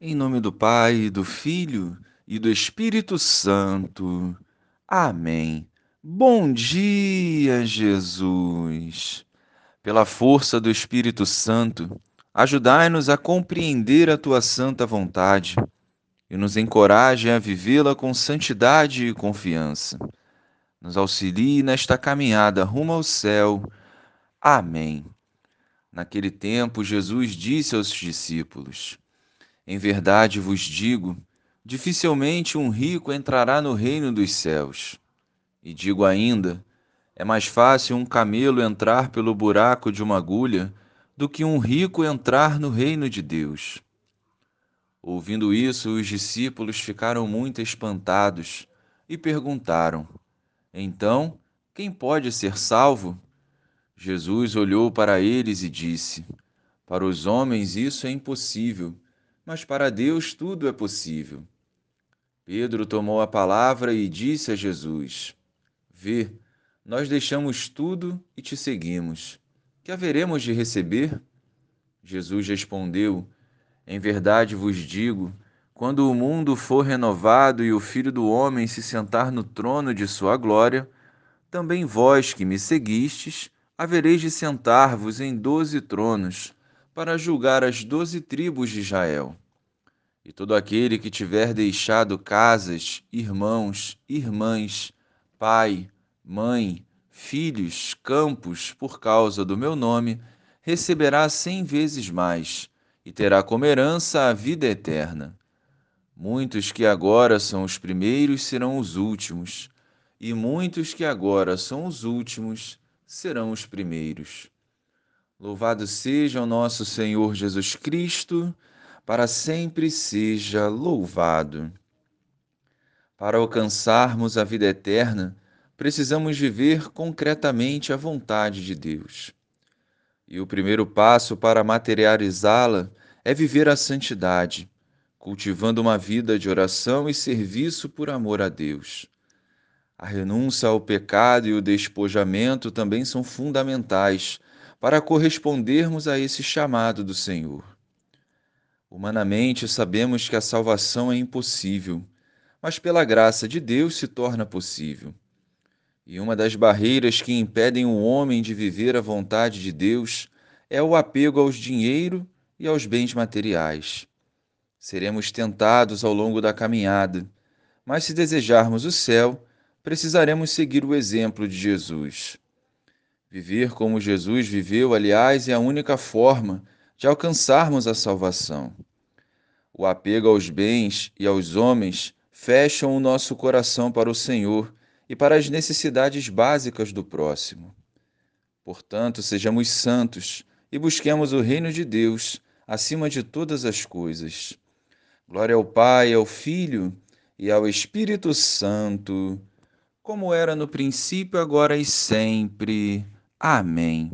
Em nome do Pai, do Filho e do Espírito Santo. Amém. Bom dia, Jesus. Pela força do Espírito Santo, ajudai-nos a compreender a tua santa vontade e nos encoraje a vivê-la com santidade e confiança. Nos auxilie nesta caminhada rumo ao céu. Amém. Naquele tempo, Jesus disse aos discípulos: em verdade vos digo: dificilmente um rico entrará no reino dos céus. E digo ainda: é mais fácil um camelo entrar pelo buraco de uma agulha do que um rico entrar no reino de Deus. Ouvindo isso, os discípulos ficaram muito espantados e perguntaram: Então, quem pode ser salvo? Jesus olhou para eles e disse: Para os homens isso é impossível mas para Deus tudo é possível. Pedro tomou a palavra e disse a Jesus: Vê, nós deixamos tudo e te seguimos. Que haveremos de receber? Jesus respondeu: Em verdade vos digo, quando o mundo for renovado e o Filho do Homem se sentar no trono de sua glória, também vós que me seguistes, havereis de sentar-vos em doze tronos para julgar as doze tribos de Israel. E todo aquele que tiver deixado casas, irmãos, irmãs, pai, mãe, filhos, campos, por causa do meu nome, receberá cem vezes mais, e terá como herança a vida eterna. Muitos que agora são os primeiros serão os últimos, e muitos que agora são os últimos serão os primeiros. Louvado seja o nosso Senhor Jesus Cristo, para sempre seja louvado. Para alcançarmos a vida eterna, precisamos viver concretamente a vontade de Deus. E o primeiro passo para materializá-la é viver a santidade, cultivando uma vida de oração e serviço por amor a Deus. A renúncia ao pecado e o despojamento também são fundamentais para correspondermos a esse chamado do Senhor. Humanamente sabemos que a salvação é impossível, mas pela graça de Deus se torna possível. E uma das barreiras que impedem o homem de viver a vontade de Deus é o apego aos dinheiro e aos bens materiais. Seremos tentados ao longo da caminhada, mas se desejarmos o céu, precisaremos seguir o exemplo de Jesus. Viver como Jesus viveu, aliás, é a única forma de alcançarmos a salvação. O apego aos bens e aos homens fecham o nosso coração para o Senhor e para as necessidades básicas do próximo. Portanto, sejamos santos e busquemos o reino de Deus acima de todas as coisas. Glória ao Pai, ao Filho e ao Espírito Santo, como era no princípio, agora e sempre. Amém.